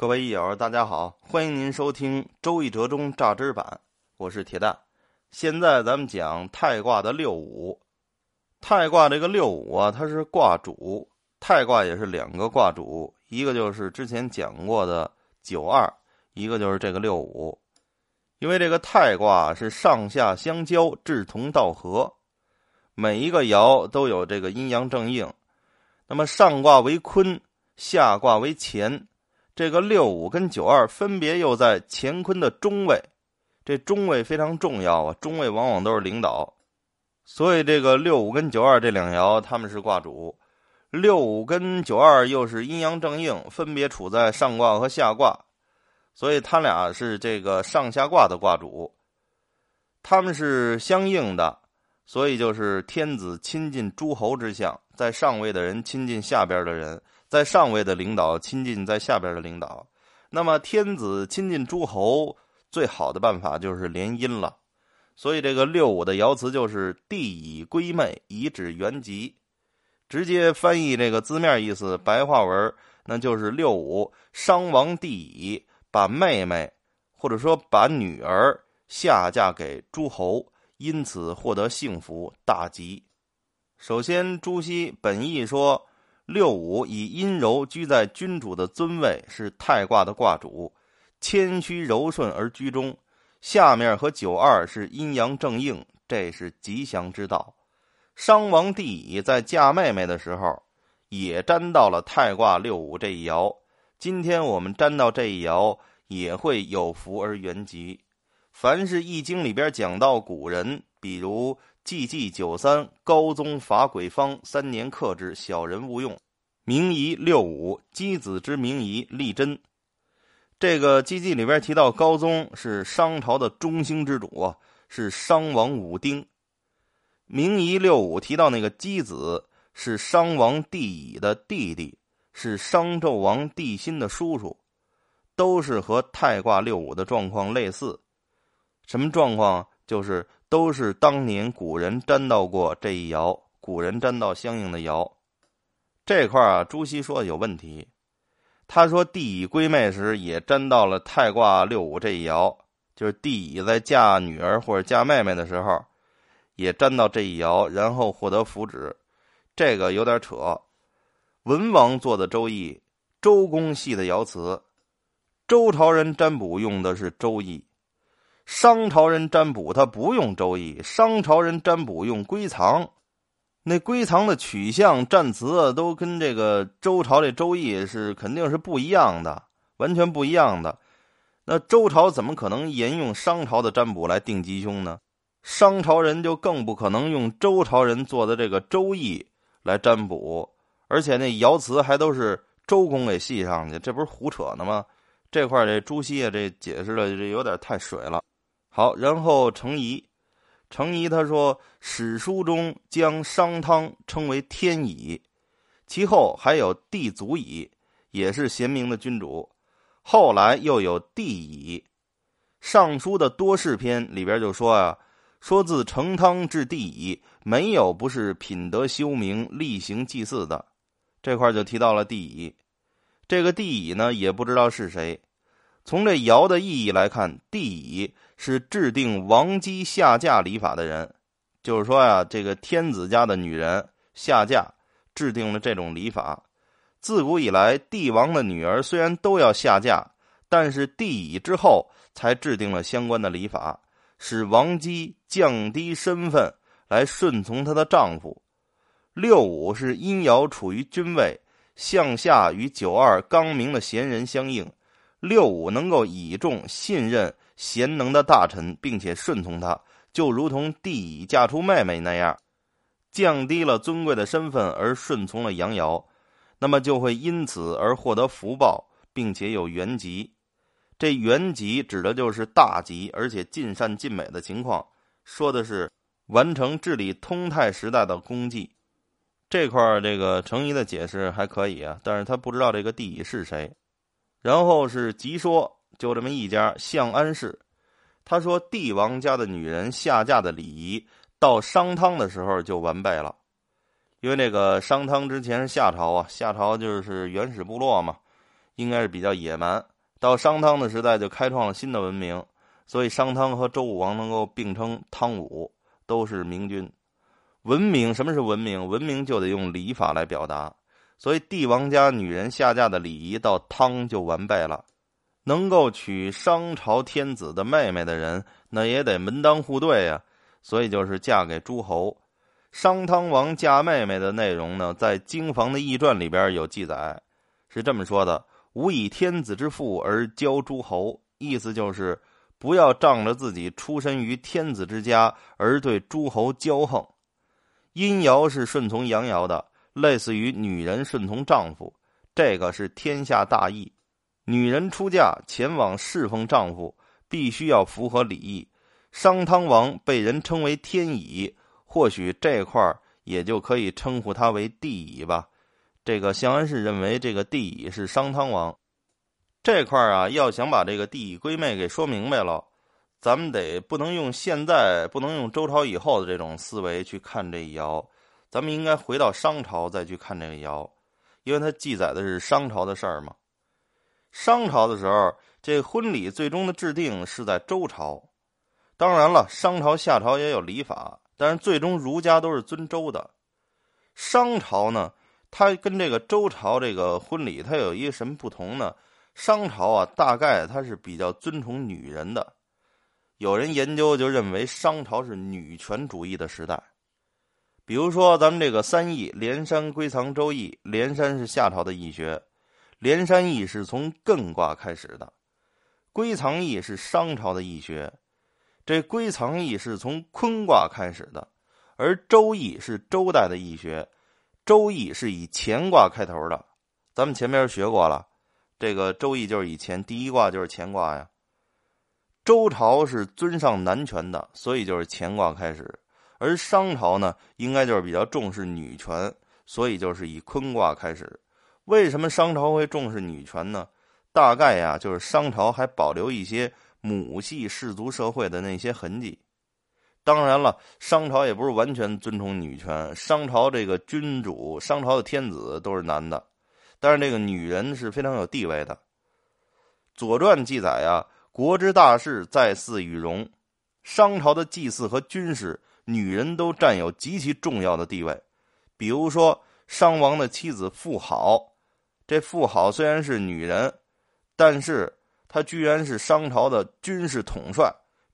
各位益友，大家好，欢迎您收听《周易折中榨汁版》，我是铁蛋。现在咱们讲太卦的六五。太卦这个六五啊，它是卦主。太卦也是两个卦主，一个就是之前讲过的九二，一个就是这个六五。因为这个太卦是上下相交，志同道合，每一个爻都有这个阴阳正应。那么上卦为坤，下卦为乾。这个六五跟九二分别又在乾坤的中位，这中位非常重要啊！中位往往都是领导，所以这个六五跟九二这两爻他们是卦主。六五跟九二又是阴阳正应，分别处在上卦和下卦，所以他俩是这个上下卦的卦主。他们是相应的，所以就是天子亲近诸侯之相，在上位的人亲近下边的人。在上位的领导亲近在下边的领导，那么天子亲近诸侯，最好的办法就是联姻了。所以这个六五的爻辞就是“帝以归妹，以指原籍”。直接翻译这个字面意思，白话文那就是六五商王帝乙把妹妹或者说把女儿下嫁给诸侯，因此获得幸福大吉。首先，朱熹本意说。六五以阴柔居在君主的尊位，是太卦的卦主，谦虚柔顺而居中。下面和九二是阴阳正应，这是吉祥之道。商王帝乙在嫁妹妹的时候，也沾到了太卦六五这一爻。今天我们沾到这一爻，也会有福而圆吉。凡是易经里边讲到古人，比如。季季九三，高宗伐鬼方，三年克之，小人勿用。明夷六五，箕子之明夷，立贞。这个季季里边提到高宗是商朝的中兴之主啊，是商王武丁。明夷六五提到那个箕子是商王帝乙的弟弟，是商纣王帝辛的叔叔，都是和太卦六五的状况类似。什么状况？就是都是当年古人占到过这一爻，古人占到相应的爻，这块啊，朱熹说有问题。他说帝乙归妹时也占到了太卦六五这一爻，就是帝乙在嫁女儿或者嫁妹妹的时候，也占到这一爻，然后获得福祉，这个有点扯。文王做的周易，周公系的爻辞，周朝人占卜用的是周易。商朝人占卜他不用周易，商朝人占卜用归藏，那归藏的取向、占词都跟这个周朝这周易是肯定是不一样的，完全不一样的。那周朝怎么可能沿用商朝的占卜来定吉凶呢？商朝人就更不可能用周朝人做的这个周易来占卜，而且那爻辞还都是周公给系上去，这不是胡扯呢吗？这块这朱熹啊，这解释的这有点太水了。好，然后程颐，程颐他说，史书中将商汤称为天乙，其后还有帝祖乙，也是贤明的君主。后来又有帝乙，尚书的多事篇里边就说啊，说自成汤至帝乙，没有不是品德修明、例行祭祀的。这块就提到了帝乙，这个帝乙呢，也不知道是谁。从这爻的意义来看，帝乙是制定王姬下嫁礼法的人，就是说呀，这个天子家的女人下嫁，制定了这种礼法。自古以来，帝王的女儿虽然都要下嫁，但是帝乙之后才制定了相关的礼法，使王姬降低身份来顺从她的丈夫。六五是阴爻处于君位，向下与九二刚明的贤人相应。六五能够倚重、信任贤能的大臣，并且顺从他，就如同帝乙嫁出妹妹那样，降低了尊贵的身份而顺从了阳爻，那么就会因此而获得福报，并且有元吉。这元吉指的就是大吉，而且尽善尽美的情况，说的是完成治理通泰时代的功绩。这块儿这个程颐的解释还可以啊，但是他不知道这个帝乙是谁。然后是吉说，就这么一家相安氏，他说帝王家的女人下嫁的礼仪到商汤的时候就完备了，因为那个商汤之前是夏朝啊，夏朝就是原始部落嘛，应该是比较野蛮。到商汤的时代就开创了新的文明，所以商汤和周武王能够并称汤武，都是明君。文明什么是文明？文明就得用礼法来表达，所以帝王家女人下嫁的礼仪到汤就完备了。能够娶商朝天子的妹妹的人，那也得门当户对呀，所以就是嫁给诸侯。商汤王嫁妹妹的内容呢，在《经房的易传》里边有记载，是这么说的：“吾以天子之父而交诸侯。”意思就是不要仗着自己出身于天子之家而对诸侯骄横。阴爻是顺从阳爻的，类似于女人顺从丈夫，这个是天下大义。女人出嫁前往侍奉丈夫，必须要符合礼仪。商汤王被人称为天乙，或许这块儿也就可以称呼他为地乙吧。这个相安氏认为这个地乙是商汤王。这块儿啊，要想把这个地乙归妹给说明白了。咱们得不能用现在不能用周朝以后的这种思维去看这一爻，咱们应该回到商朝再去看这个爻，因为它记载的是商朝的事儿嘛。商朝的时候，这婚礼最终的制定是在周朝。当然了，商朝、夏朝也有礼法，但是最终儒家都是尊周的。商朝呢，它跟这个周朝这个婚礼，它有一个什么不同呢？商朝啊，大概它是比较尊崇女人的。有人研究就认为商朝是女权主义的时代，比如说咱们这个三易连山归藏周易，连山是夏朝的易学，连山易是从艮卦开始的，归藏易是商朝的易学，这归藏易是从坤卦开始的，而周易是周代的易学，周易是以乾卦开头的，咱们前面学过了，这个周易就是以前第一卦就是乾卦呀。周朝是尊上男权的，所以就是乾卦开始；而商朝呢，应该就是比较重视女权，所以就是以坤卦开始。为什么商朝会重视女权呢？大概呀，就是商朝还保留一些母系氏族社会的那些痕迹。当然了，商朝也不是完全尊崇女权，商朝这个君主、商朝的天子都是男的，但是这个女人是非常有地位的。《左传》记载呀。国之大事，在祀与戎。商朝的祭祀和军事，女人都占有极其重要的地位。比如说，商王的妻子妇好，这妇好虽然是女人，但是她居然是商朝的军事统帅，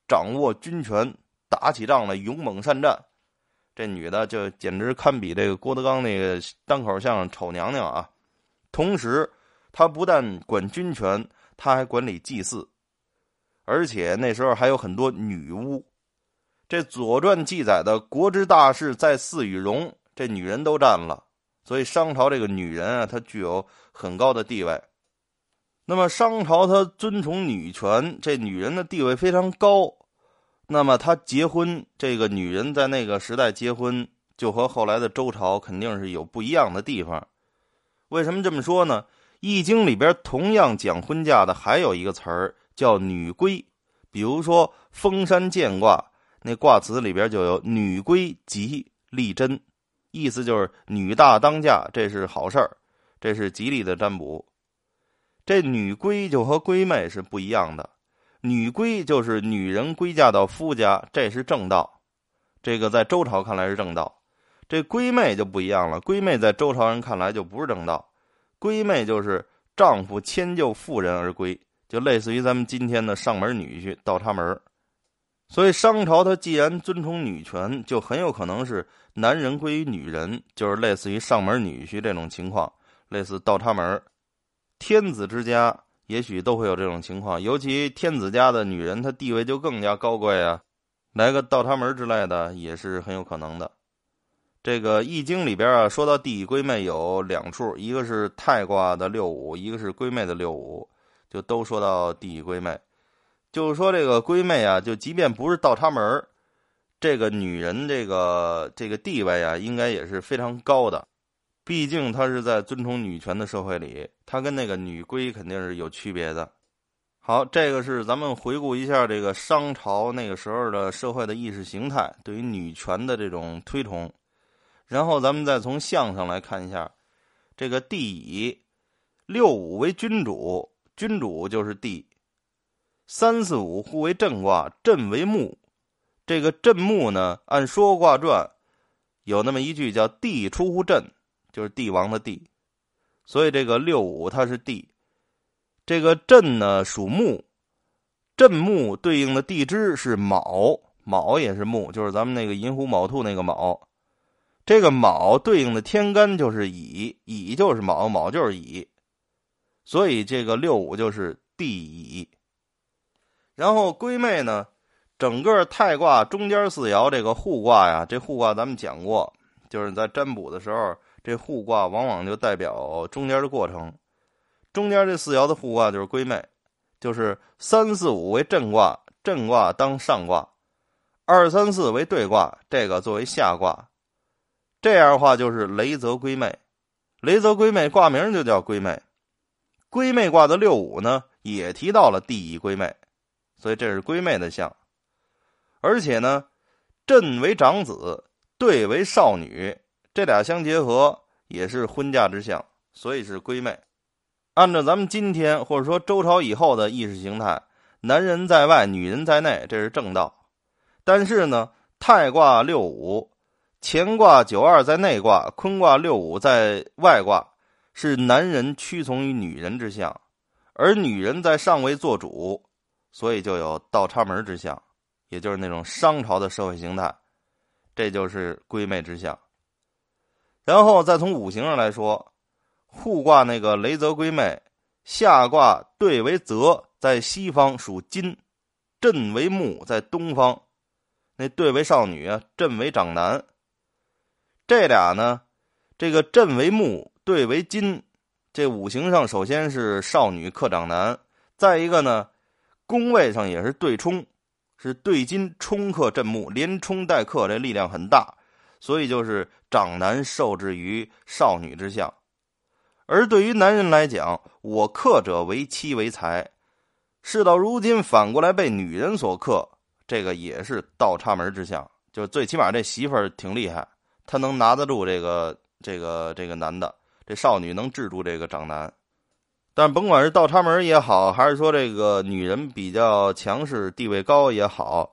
掌握军权，打起仗来勇猛善战。这女的就简直堪比这个郭德纲那个单口相声丑娘娘啊！同时，她不但管军权，她还管理祭祀。而且那时候还有很多女巫，这《左传》记载的国之大事在祀与戎，这女人都占了，所以商朝这个女人啊，她具有很高的地位。那么商朝她尊崇女权，这女人的地位非常高。那么她结婚，这个女人在那个时代结婚，就和后来的周朝肯定是有不一样的地方。为什么这么说呢？《易经》里边同样讲婚嫁的还有一个词儿。叫女归，比如说封山见卦，那卦辞里边就有“女归吉利贞”，意思就是女大当嫁，这是好事儿，这是吉利的占卜。这女归就和闺妹是不一样的，女归就是女人归嫁到夫家，这是正道，这个在周朝看来是正道。这闺妹就不一样了，闺妹在周朝人看来就不是正道，闺妹就是丈夫迁就妇人而归。就类似于咱们今天的上门女婿、倒插门所以商朝它既然尊崇女权，就很有可能是男人归于女人，就是类似于上门女婿这种情况，类似倒插门天子之家也许都会有这种情况，尤其天子家的女人，她地位就更加高贵啊，来个倒插门之类的也是很有可能的。这个《易经》里边啊，说到地闺妹有两处，一个是太卦的六五，一个是闺妹的六五。就都说到第一闺妹，就是说这个闺妹啊，就即便不是倒插门这个女人这个这个地位啊，应该也是非常高的。毕竟她是在尊崇女权的社会里，她跟那个女闺肯定是有区别的。好，这个是咱们回顾一下这个商朝那个时候的社会的意识形态，对于女权的这种推崇。然后咱们再从相上来看一下，这个地乙。六五为君主，君主就是地。三四五互为震卦，震为木。这个震木呢，按《说卦传》有那么一句叫“地出乎震”，就是帝王的地。所以这个六五它是地。这个震呢属木，震木对应的地支是卯，卯也是木，就是咱们那个寅虎卯兔那个卯。这个卯对应的天干就是乙，乙就是卯，卯就是乙。所以这个六五就是地乙。然后归妹呢，整个太卦中间四爻这个互卦呀，这互卦咱们讲过，就是在占卜的时候，这互卦往往就代表中间的过程。中间这四爻的互卦就是归妹，就是三四五为震卦，震卦当上卦；二三四为对卦，这个作为下卦。这样的话就是雷泽归妹，雷泽归妹卦名就叫归妹。归妹卦的六五呢，也提到了第一归妹。所以这是闺妹的相，而且呢，震为长子，对为少女，这俩相结合也是婚嫁之相，所以是闺妹。按照咱们今天或者说周朝以后的意识形态，男人在外，女人在内，这是正道。但是呢，太卦六五，乾卦九二在内卦，坤卦六五在外卦，是男人屈从于女人之相，而女人在上位做主。所以就有倒插门之相，也就是那种商朝的社会形态，这就是归妹之相。然后再从五行上来说，互卦那个雷泽归妹，下卦兑为泽，在西方属金，震为木，在东方，那兑为少女啊，震为长男。这俩呢，这个震为木，兑为金，这五行上首先是少女克长男，再一个呢。宫位上也是对冲，是对金冲克震木，连冲带克，这力量很大，所以就是长男受制于少女之相。而对于男人来讲，我克者为妻为财，事到如今反过来被女人所克，这个也是倒插门之相。就最起码这媳妇儿挺厉害，她能拿得住这个这个这个男的，这少女能制住这个长男。但甭管是倒插门也好，还是说这个女人比较强势、地位高也好，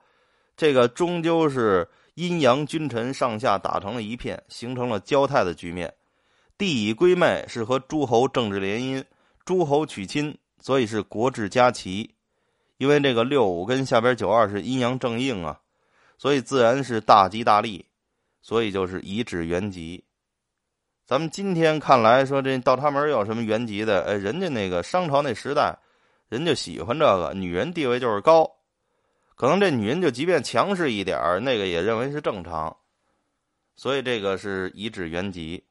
这个终究是阴阳君臣上下打成了一片，形成了交泰的局面。帝以归妹是和诸侯政治联姻，诸侯娶亲，所以是国治家齐。因为这个六五跟下边九二是阴阳正应啊，所以自然是大吉大利，所以就是以指原吉。咱们今天看来说这倒插门有什么原籍的？哎，人家那个商朝那时代，人就喜欢这个，女人地位就是高，可能这女人就即便强势一点那个也认为是正常，所以这个是以指原籍。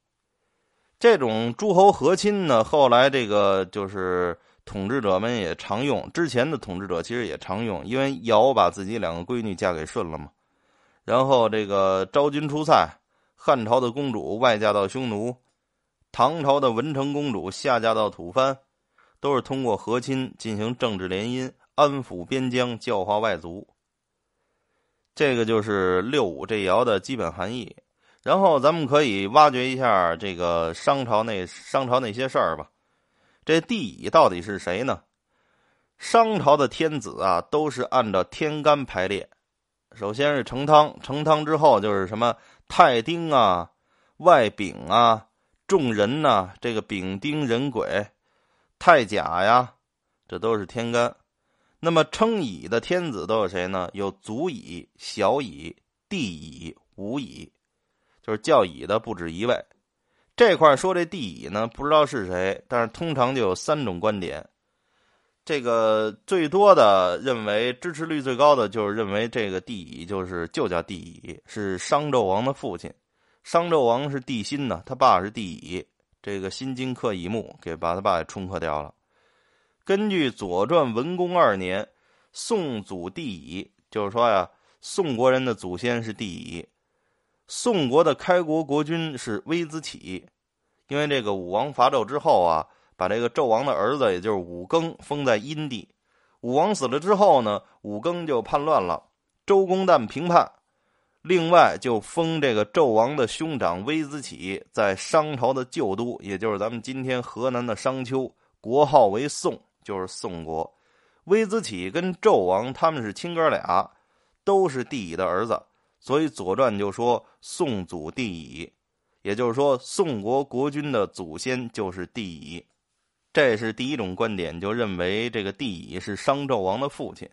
这种诸侯和亲呢，后来这个就是统治者们也常用，之前的统治者其实也常用，因为尧把自己两个闺女嫁给舜了嘛，然后这个昭君出塞。汉朝的公主外嫁到匈奴，唐朝的文成公主下嫁到吐蕃，都是通过和亲进行政治联姻，安抚边疆，教化外族。这个就是六五这爻的基本含义。然后咱们可以挖掘一下这个商朝那商朝那些事儿吧。这帝乙到底是谁呢？商朝的天子啊，都是按照天干排列。首先是成汤，成汤之后就是什么？太丁啊，外丙啊，众人呐，这个丙丁人鬼，太甲呀，这都是天干。那么称乙的天子都有谁呢？有祖乙、小乙、地乙、无乙，就是叫乙的不止一位。这块说这地乙呢，不知道是谁，但是通常就有三种观点。这个最多的认为支持率最高的就是认为这个帝乙就是就叫帝乙，是商纣王的父亲。商纣王是帝辛呢，他爸是帝乙，这个辛金克乙木，给把他爸给冲克掉了。根据《左传》文公二年，宋祖帝乙，就是说呀，宋国人的祖先是帝乙。宋国的开国国君是微子启，因为这个武王伐纣之后啊。把这个纣王的儿子，也就是武庚封在殷地。武王死了之后呢，武庚就叛乱了。周公旦平叛，另外就封这个纣王的兄长微子启在商朝的旧都，也就是咱们今天河南的商丘，国号为宋，就是宋国。微子启跟纣王他们是亲哥俩，都是帝乙的儿子，所以《左传》就说宋祖帝乙，也就是说宋国国君的祖先就是帝乙。这是第一种观点，就认为这个帝乙是商纣王的父亲。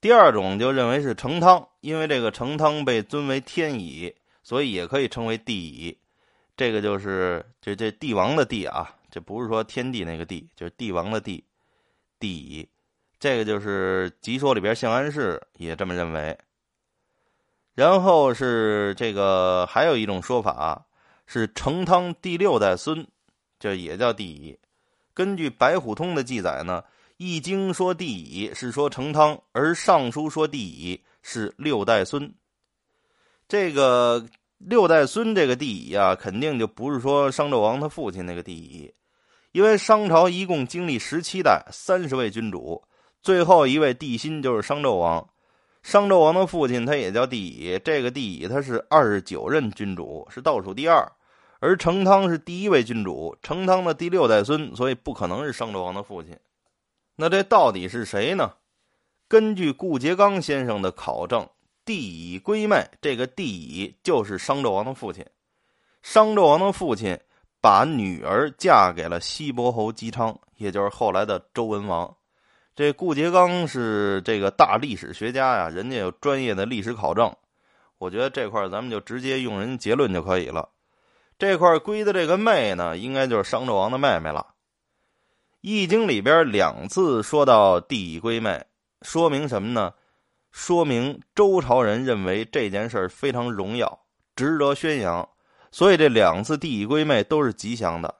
第二种就认为是成汤，因为这个成汤被尊为天乙，所以也可以称为帝乙。这个就是这这帝王的帝啊，这不是说天地那个帝，就是帝王的帝，帝乙。这个就是《集说》里边相安氏也这么认为。然后是这个还有一种说法是成汤第六代孙，这也叫帝乙。根据《白虎通》的记载呢，《易经》说帝乙是说成汤，而《尚书》说帝乙是六代孙。这个六代孙这个帝乙啊，肯定就不是说商纣王他父亲那个帝乙，因为商朝一共经历十七代，三十位君主，最后一位帝辛就是商纣王。商纣王的父亲他也叫帝乙，这个帝乙他是二十九任君主，是倒数第二。而成汤是第一位君主，成汤的第六代孙，所以不可能是商纣王的父亲。那这到底是谁呢？根据顾颉刚先生的考证，帝乙归妹，这个帝乙就是商纣王的父亲。商纣王的父亲把女儿嫁给了西伯侯姬昌，也就是后来的周文王。这顾颉刚是这个大历史学家呀，人家有专业的历史考证。我觉得这块咱们就直接用人结论就可以了。这块归的这个妹呢，应该就是商纣王的妹妹了。《易经》里边两次说到帝乙归妹，说明什么呢？说明周朝人认为这件事非常荣耀，值得宣扬，所以这两次帝乙归妹都是吉祥的。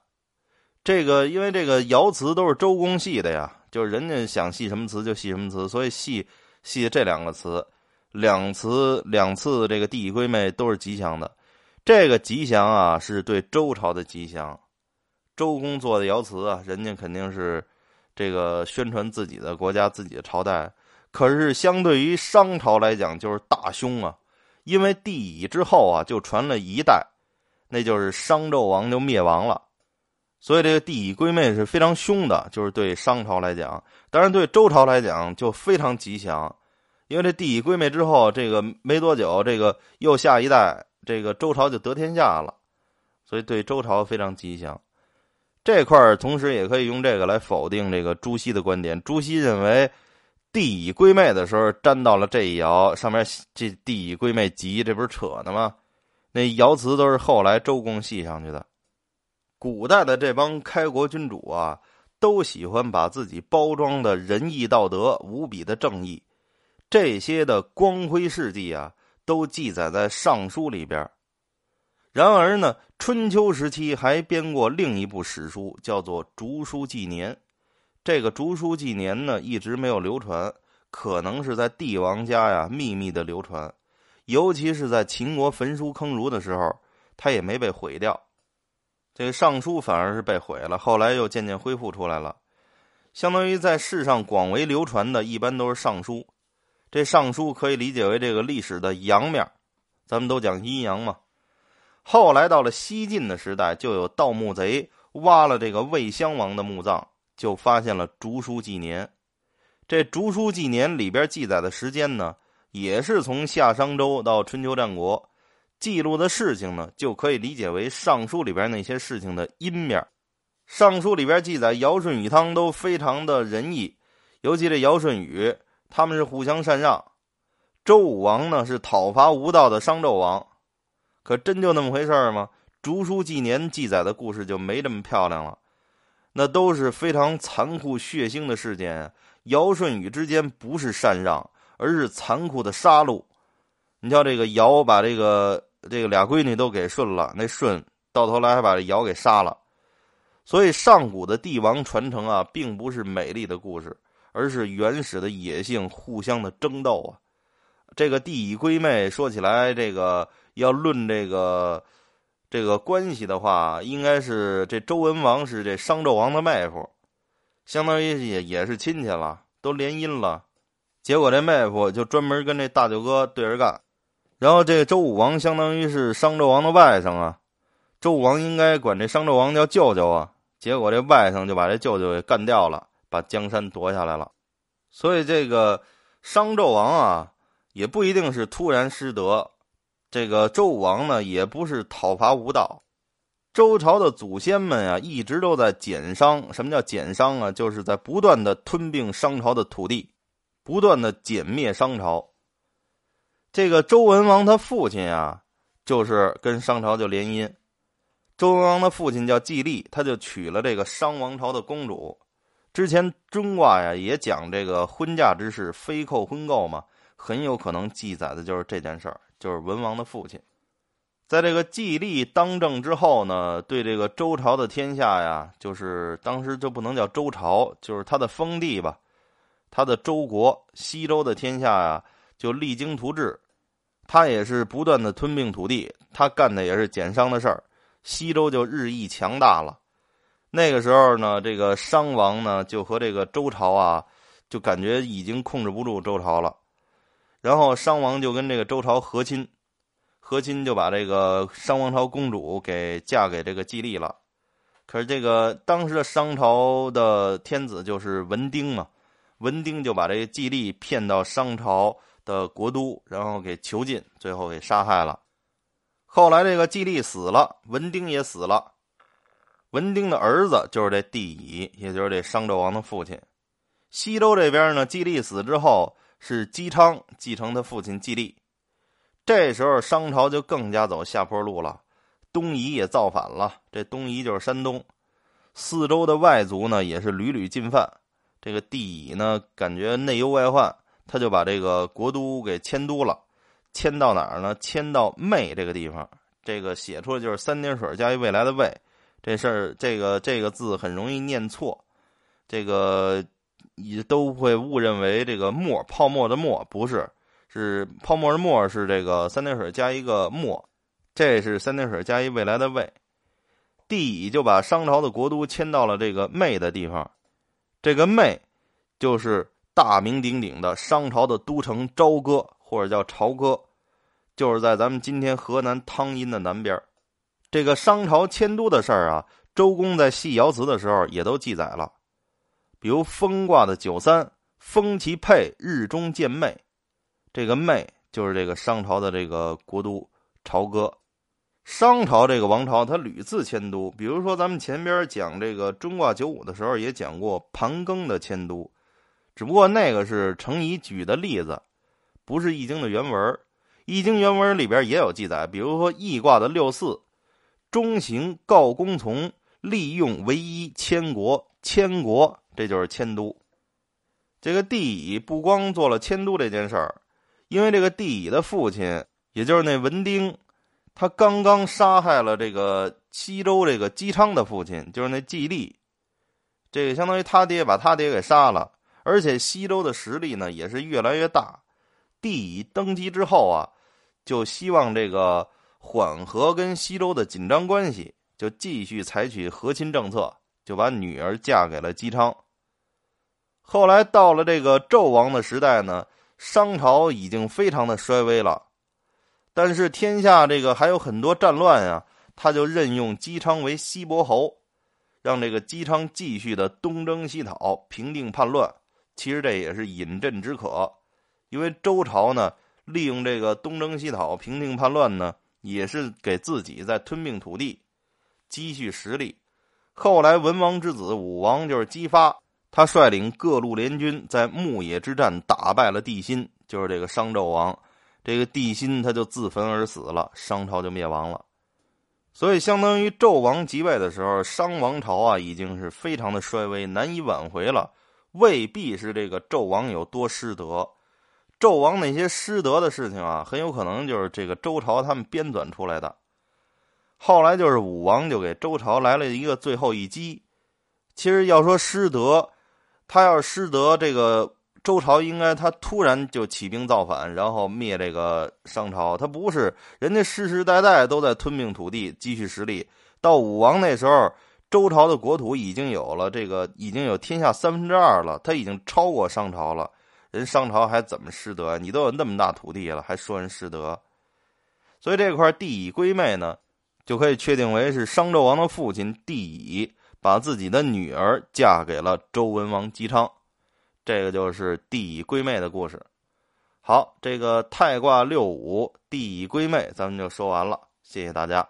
这个因为这个爻辞都是周公系的呀，就是人家想系什么词就系什么词，所以系系这两个词，两词两次这个帝乙归妹都是吉祥的。这个吉祥啊，是对周朝的吉祥。周公做的爻辞啊，人家肯定是这个宣传自己的国家、自己的朝代。可是相对于商朝来讲，就是大凶啊！因为帝乙之后啊，就传了一代，那就是商纣王就灭亡了。所以这个帝乙归妹是非常凶的，就是对商朝来讲。当然对周朝来讲就非常吉祥，因为这帝乙归妹之后，这个没多久，这个又下一代。这个周朝就得天下了，所以对周朝非常吉祥。这块儿同时也可以用这个来否定这个朱熹的观点。朱熹认为帝乙归妹的时候沾到了这一爻，上面这帝乙归妹吉，这不是扯呢吗？那爻辞都是后来周公系上去的。古代的这帮开国君主啊，都喜欢把自己包装的仁义道德、无比的正义，这些的光辉事迹啊。都记载在《尚书》里边。然而呢，春秋时期还编过另一部史书，叫做《竹书纪年》。这个《竹书纪年》呢，一直没有流传，可能是在帝王家呀秘密的流传。尤其是在秦国焚书坑儒的时候，它也没被毁掉。这个《尚书》反而是被毁了，后来又渐渐恢复出来了。相当于在世上广为流传的，一般都是《尚书》。这尚书可以理解为这个历史的阳面，咱们都讲阴阳嘛。后来到了西晋的时代，就有盗墓贼挖了这个魏襄王的墓葬，就发现了《竹书纪年》。这《竹书纪年》里边记载的时间呢，也是从夏商周到春秋战国，记录的事情呢，就可以理解为尚书里边那些事情的阴面。尚书里边记载尧舜禹汤都非常的仁义，尤其这尧舜禹。他们是互相禅让，周武王呢是讨伐无道的商纣王，可真就那么回事儿吗？竹书纪年记载的故事就没这么漂亮了，那都是非常残酷血腥的事件。尧舜禹之间不是禅让，而是残酷的杀戮。你瞧，这个尧把这个这个俩闺女都给舜了，那舜到头来还把这尧给杀了。所以上古的帝王传承啊，并不是美丽的故事。而是原始的野性，互相的争斗啊！这个帝乙归妹说起来，这个要论这个这个关系的话，应该是这周文王是这商纣王的妹夫，相当于也也是亲戚了，都联姻了。结果这妹夫就专门跟这大舅哥对着干，然后这周武王相当于是商纣王的外甥啊，周武王应该管这商纣王叫舅舅啊，结果这外甥就把这舅舅给干掉了，把江山夺下来了。所以这个商纣王啊，也不一定是突然失德。这个周武王呢，也不是讨伐无道。周朝的祖先们啊，一直都在减商。什么叫减商啊？就是在不断的吞并商朝的土地，不断的歼灭商朝。这个周文王他父亲啊，就是跟商朝就联姻。周文王的父亲叫季历，他就娶了这个商王朝的公主。之前中卦呀也讲这个婚嫁之事，非扣婚媾嘛，很有可能记载的就是这件事儿。就是文王的父亲，在这个季历当政之后呢，对这个周朝的天下呀，就是当时就不能叫周朝，就是他的封地吧，他的周国西周的天下呀，就励精图治。他也是不断的吞并土地，他干的也是减商的事儿，西周就日益强大了。那个时候呢，这个商王呢，就和这个周朝啊，就感觉已经控制不住周朝了。然后商王就跟这个周朝和亲，和亲就把这个商王朝公主给嫁给这个季历了。可是这个当时的商朝的天子就是文丁嘛，文丁就把这个季历骗到商朝的国都，然后给囚禁，最后给杀害了。后来这个季历死了，文丁也死了。文丁的儿子就是这帝乙，也就是这商纣王的父亲。西周这边呢，季历死之后。是姬昌继承他父亲季历，这时候商朝就更加走下坡路了，东夷也造反了。这东夷就是山东，四周的外族呢也是屡屡进犯。这个帝乙呢感觉内忧外患，他就把这个国都给迁都了，迁到哪儿呢？迁到昧这个地方。这个写出来就是三点水加一未来的未，这事儿这个这个字很容易念错，这个。也都会误认为这个沫泡沫的沫不是，是泡沫的沫是这个三点水加一个沫，这是三点水加一未来的未。帝乙就把商朝的国都迁到了这个昧的地方，这个昧就是大名鼎鼎的商朝的都城朝歌，或者叫朝歌，就是在咱们今天河南汤阴的南边。这个商朝迁都的事儿啊，周公在系爻辞的时候也都记载了。比如风卦的九三，风其配，日中见昧，这个昧就是这个商朝的这个国都朝歌。商朝这个王朝，它屡次迁都。比如说，咱们前边讲这个中卦九五的时候，也讲过盘庚的迁都，只不过那个是程颐举的例子，不是易经的原文。易经原文里边也有记载，比如说易卦的六四，中行告公从，利用唯一迁国，迁国。这就是迁都。这个帝乙不光做了迁都这件事儿，因为这个帝乙的父亲，也就是那文丁，他刚刚杀害了这个西周这个姬昌的父亲，就是那季历。这个相当于他爹把他爹给杀了，而且西周的实力呢也是越来越大。帝乙登基之后啊，就希望这个缓和跟西周的紧张关系，就继续采取和亲政策，就把女儿嫁给了姬昌。后来到了这个纣王的时代呢，商朝已经非常的衰微了，但是天下这个还有很多战乱啊，他就任用姬昌为西伯侯，让这个姬昌继续的东征西讨，平定叛乱。其实这也是饮鸩止渴，因为周朝呢，利用这个东征西讨、平定叛乱呢，也是给自己在吞并土地，积蓄实力。后来文王之子武王就是姬发。他率领各路联军在牧野之战打败了帝辛，就是这个商纣王。这个帝辛他就自焚而死了，商朝就灭亡了。所以，相当于纣王即位的时候，商王朝啊已经是非常的衰微，难以挽回了。未必是这个纣王有多失德，纣王那些失德的事情啊，很有可能就是这个周朝他们编纂出来的。后来就是武王就给周朝来了一个最后一击。其实要说失德。他要是失德，这个周朝应该他突然就起兵造反，然后灭这个商朝。他不是，人家世世代代都在吞并土地，积蓄实力。到武王那时候，周朝的国土已经有了这个，已经有天下三分之二了，他已经超过商朝了。人商朝还怎么失德？你都有那么大土地了，还说人失德？所以这块帝乙归妹呢，就可以确定为是商纣王的父亲帝乙把自己的女儿嫁给了周文王姬昌，这个就是帝乙归妹的故事。好，这个太卦六五帝乙归妹，咱们就说完了，谢谢大家。